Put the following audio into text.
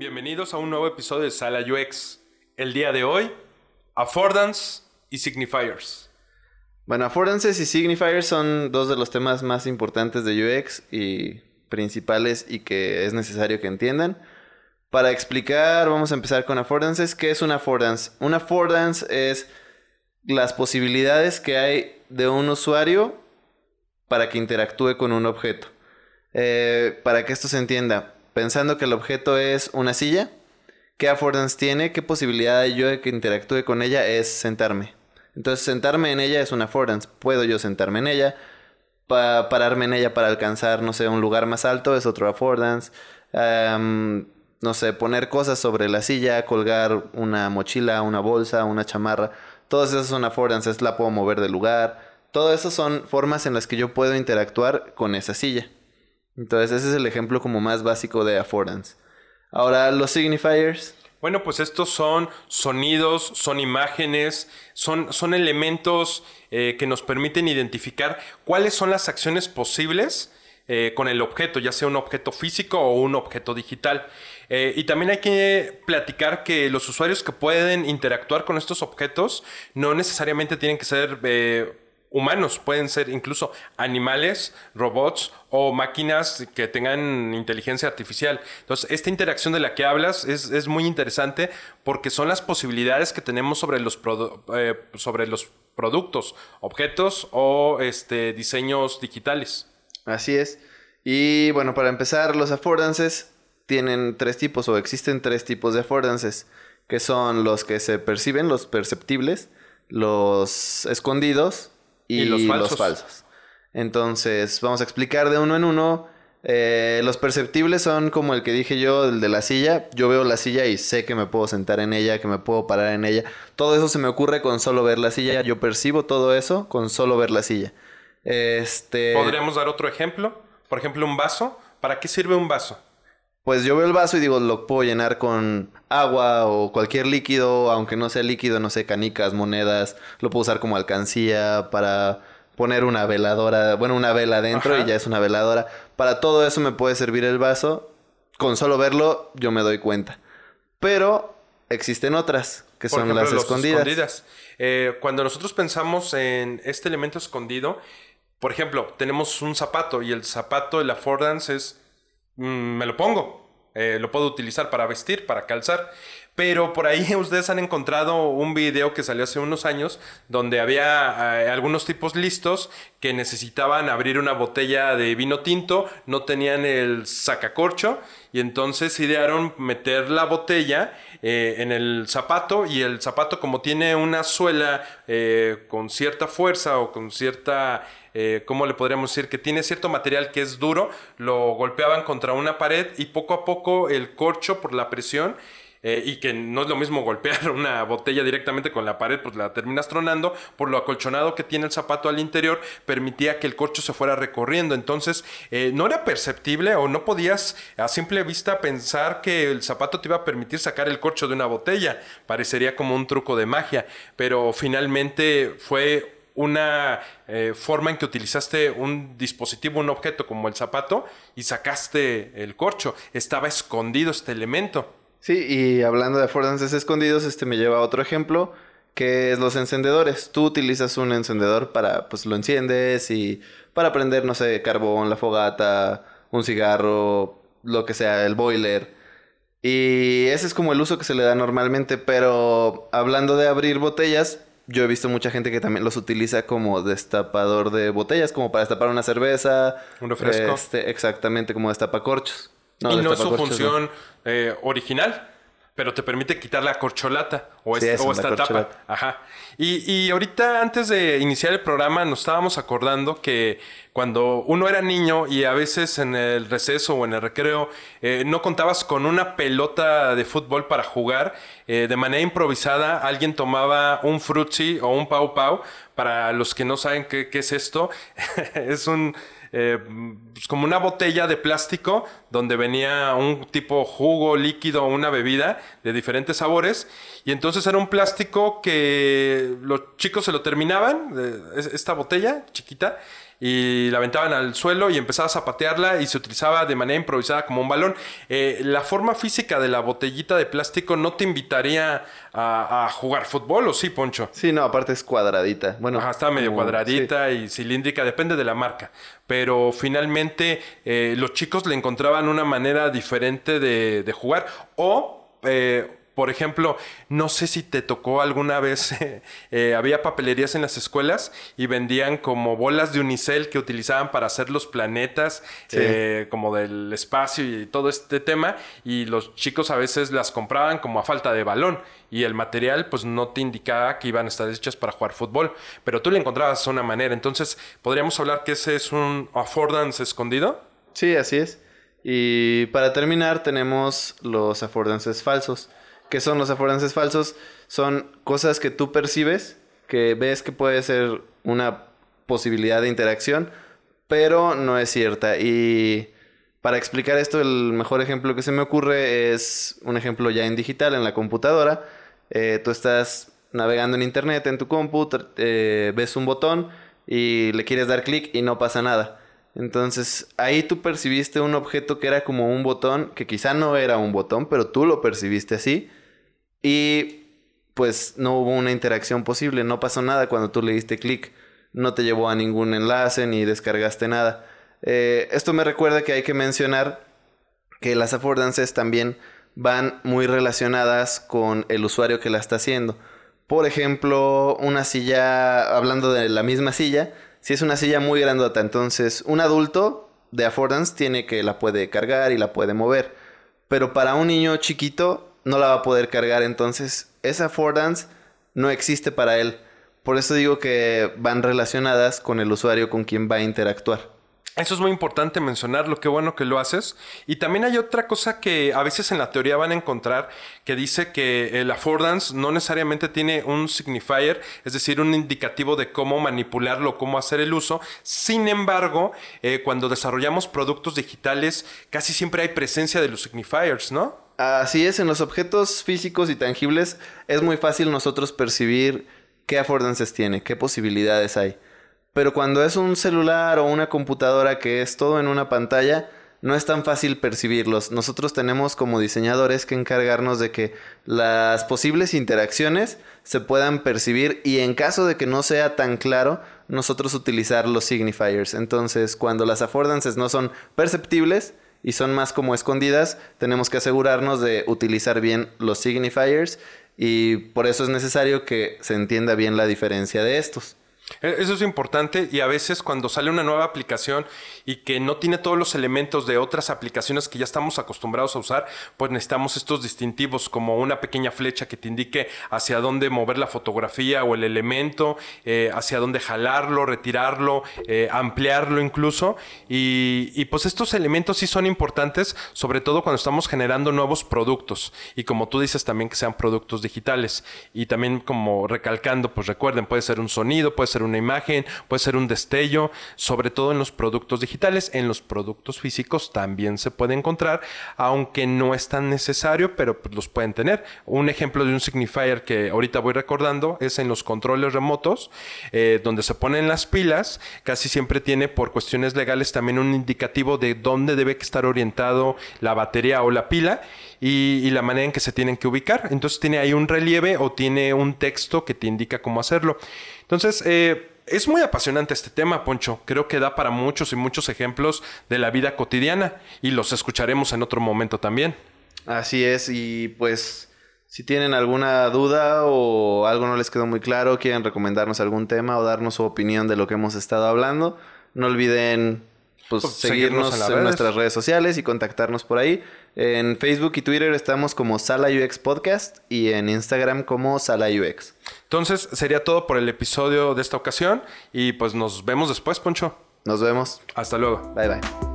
Bienvenidos a un nuevo episodio de Sala UX. El día de hoy, affordance y signifiers. Bueno, affordances y signifiers son dos de los temas más importantes de UX y principales y que es necesario que entiendan. Para explicar, vamos a empezar con affordances. ¿Qué es un affordance? Un affordance es las posibilidades que hay de un usuario para que interactúe con un objeto. Eh, para que esto se entienda, pensando que el objeto es una silla, ¿qué affordance tiene? ¿Qué posibilidad yo de que interactúe con ella es sentarme? Entonces, sentarme en ella es una affordance. Puedo yo sentarme en ella, pararme en ella para alcanzar, no sé, un lugar más alto es otro affordance. no sé, poner cosas sobre la silla, colgar una mochila, una bolsa, una chamarra. Todas esas son affordances, la puedo mover de lugar. Todo eso son formas en las que yo puedo interactuar con esa silla. Entonces ese es el ejemplo como más básico de affordance. Ahora los signifiers. Bueno, pues estos son sonidos, son imágenes, son, son elementos eh, que nos permiten identificar cuáles son las acciones posibles eh, con el objeto, ya sea un objeto físico o un objeto digital. Eh, y también hay que platicar que los usuarios que pueden interactuar con estos objetos no necesariamente tienen que ser humanos, pueden ser incluso animales, robots o máquinas que tengan inteligencia artificial. Entonces, esta interacción de la que hablas es, muy interesante porque son las posibilidades que tenemos sobre los, eh, sobre los productos, objetos o este, diseños digitales. Así es. Y bueno, para empezar, los affordances tienen tres tipos o existen tres tipos de affordances, que son los que se perciben, los perceptibles, los escondidos y, los, falsos. Entonces, vamos a explicar de uno en uno. Eh, los perceptibles son como el que dije yo, el de la silla. Yo veo la silla y sé que me puedo sentar en ella, que me puedo parar en ella. Todo eso se me ocurre con solo ver la silla. Yo percibo todo eso con solo ver la silla. Este... ¿Podríamos dar otro ejemplo? Por ejemplo, un vaso. ¿Para qué sirve un vaso? Pues yo veo el vaso y digo, lo puedo llenar con agua o cualquier líquido, aunque no sea líquido, no sé, canicas, monedas, lo puedo usar como alcancía para poner una veladora, bueno, una vela dentro y ya es una veladora. Para todo eso me puede servir el vaso. Con solo verlo yo me doy cuenta. Pero existen otras, que son las escondidas. Eh, cuando nosotros pensamos en este elemento escondido, por ejemplo, tenemos un zapato y el zapato, el affordance es Mm, me lo pongo. Eh, lo puedo utilizar para vestir, para calzar. Pero por ahí ustedes han encontrado un video que salió hace unos años donde había eh, algunos tipos listos que necesitaban abrir una botella de vino tinto, no tenían el sacacorcho y entonces idearon meter la botella eh, en el zapato y el zapato como tiene una suela con cierta fuerza o con cierta eh, ¿cómo le podríamos decir? Que tiene cierto material que es duro, lo golpeaban contra una pared y poco a poco el corcho por la presión eh, y que no es lo mismo golpear una botella directamente con la pared, pues la terminas tronando, por lo acolchonado que tiene el zapato al interior, permitía que el corcho se fuera recorriendo. Entonces, eh, no era perceptible o no podías a simple vista pensar que el zapato te iba a permitir sacar el corcho de una botella. Parecería como un truco de magia, pero finalmente fue una eh, forma en que utilizaste un dispositivo, un objeto como el zapato y sacaste el corcho. Estaba escondido este elemento. Sí, y hablando de affordances escondidos, este me lleva a otro ejemplo, que es los encendedores. Tú utilizas un encendedor para, pues lo enciendes y para prender, no sé, carbón, la fogata, un cigarro, lo que sea, el boiler. Y ese es como el uso que se le da normalmente, pero hablando de abrir botellas, yo he visto mucha gente que también los utiliza como destapador de botellas, como para destapar una cerveza. Un refresco. Este, exactamente, como destapacorchos. No, y no es su función eh, original, pero te permite quitar la corcholata o, esta tapa. Ajá. Y, y ahorita, antes de iniciar el programa, nos estábamos acordando que cuando uno era niño y a veces en el receso o en el recreo eh, no contabas con una pelota de fútbol para jugar, eh, de manera improvisada alguien tomaba un frutzi o un pau pau. Para los que no saben qué, qué es esto, es un eh, pues como una botella de plástico donde venía un tipo jugo líquido, una bebida de diferentes sabores. Y entonces era un plástico que los chicos se lo terminaban, esta botella chiquita, y la aventaban al suelo y empezabas a patearla y se utilizaba de manera improvisada como un balón. Eh, la forma física de la botellita de plástico no te invitaría a, jugar fútbol, ¿o sí, Poncho? Sí, no, aparte es cuadradita. Bueno, Ajá, está medio cuadradita y cilíndrica, depende de la marca. Pero finalmente eh, los chicos le encontraban una manera diferente de, de jugar o... Eh, por ejemplo, no sé si te tocó alguna vez, eh, había papelerías en las escuelas y vendían como bolas de unicel que utilizaban para hacer los planetas, eh, como del espacio y todo este tema, y los chicos a veces las compraban como a falta de balón y el material pues no te indicaba que iban a estar hechas para jugar fútbol, pero tú le encontrabas una manera. Entonces, ¿podríamos hablar que ese es un affordance escondido? Sí, así es. Y para terminar tenemos los affordances falsos. ¿Qué son los affordances falsos? Son cosas que tú percibes, que ves que puede ser una posibilidad de interacción, pero no es cierta. Y para explicar esto, el mejor ejemplo que se me ocurre es un ejemplo ya en digital, en la computadora. Eh, tú estás navegando en internet en tu compu, eh, ves un botón y le quieres dar clic y no pasa nada. Entonces ahí tú percibiste un objeto que era como un botón, que quizá no era un botón, pero tú lo percibiste así. Y pues no hubo una interacción posible, no pasó nada cuando tú le diste clic, no te llevó a ningún enlace ni descargaste nada. Eh, esto me recuerda que hay que mencionar que las affordances también van muy relacionadas con el usuario que la está haciendo. Por ejemplo, una silla, hablando de la misma silla, si es una silla muy grandota, entonces un adulto de affordance tiene que la puede cargar y la puede mover. Pero para un niño chiquito no la va a poder cargar. Entonces, esa affordance no existe para él. Por eso digo que van relacionadas con el usuario con quien va a interactuar. Eso es muy importante mencionarlo, qué bueno que lo haces. Y también hay otra cosa que a veces en la teoría van a encontrar que dice que el affordance no necesariamente tiene un signifier, es decir, un indicativo de cómo manipularlo, cómo hacer el uso. Sin embargo, eh, cuando desarrollamos productos digitales, casi siempre hay presencia de los signifiers, ¿no? Así es, en los objetos físicos y tangibles es muy fácil nosotros percibir qué affordances tiene, qué posibilidades hay. Pero cuando es un celular o una computadora que es todo en una pantalla, no es tan fácil percibirlos. Nosotros tenemos como diseñadores que encargarnos de que las posibles interacciones se puedan percibir y en caso de que no sea tan claro, nosotros utilizar los signifiers. Entonces, cuando las affordances no son perceptibles, y son más como escondidas, tenemos que asegurarnos de utilizar bien los signifiers y por eso es necesario que se entienda bien la diferencia de estos. E, eso es importante y a veces cuando sale una nueva aplicación y que no tiene todos los elementos de otras aplicaciones que ya estamos acostumbrados a usar, pues necesitamos estos distintivos como una pequeña flecha que te indique hacia dónde mover la fotografía o el elemento, eh, hacia dónde jalarlo, retirarlo, eh, ampliarlo incluso. Y, y pues estos elementos sí son importantes, sobre todo cuando estamos generando nuevos productos y como tú dices también que sean productos digitales y también como recalcando, pues recuerden, puede ser un sonido, puede ser una imagen, puede ser un destello, sobre todo en los productos digitales. En los productos físicos también se puede encontrar, aunque no es tan necesario, pero pues, los pueden tener. Un ejemplo de un signifier que ahorita voy recordando es en los controles remotos, eh, donde se ponen las pilas, casi siempre tiene por cuestiones legales también un indicativo de dónde debe estar orientado la batería o la pila y, y, la manera en que se tienen que ubicar. Entonces tiene ahí un relieve o tiene un texto que te indica cómo hacerlo. Entonces, eh, es muy apasionante este tema, Poncho. Creo que da para muchos y muchos ejemplos de la vida cotidiana y los escucharemos en otro momento también. Así es, y pues si tienen alguna duda o algo no les quedó muy claro, quieren recomendarnos algún tema o darnos su opinión de lo que hemos estado hablando, no olviden pues, pues seguirnos, en, nuestras redes sociales y contactarnos por ahí. En Facebook y Twitter estamos como Sala UX Podcast y en Instagram como Sala UX. Entonces sería todo por el episodio de esta ocasión y pues nos vemos después, Poncho. Nos vemos. Hasta luego. Bye bye.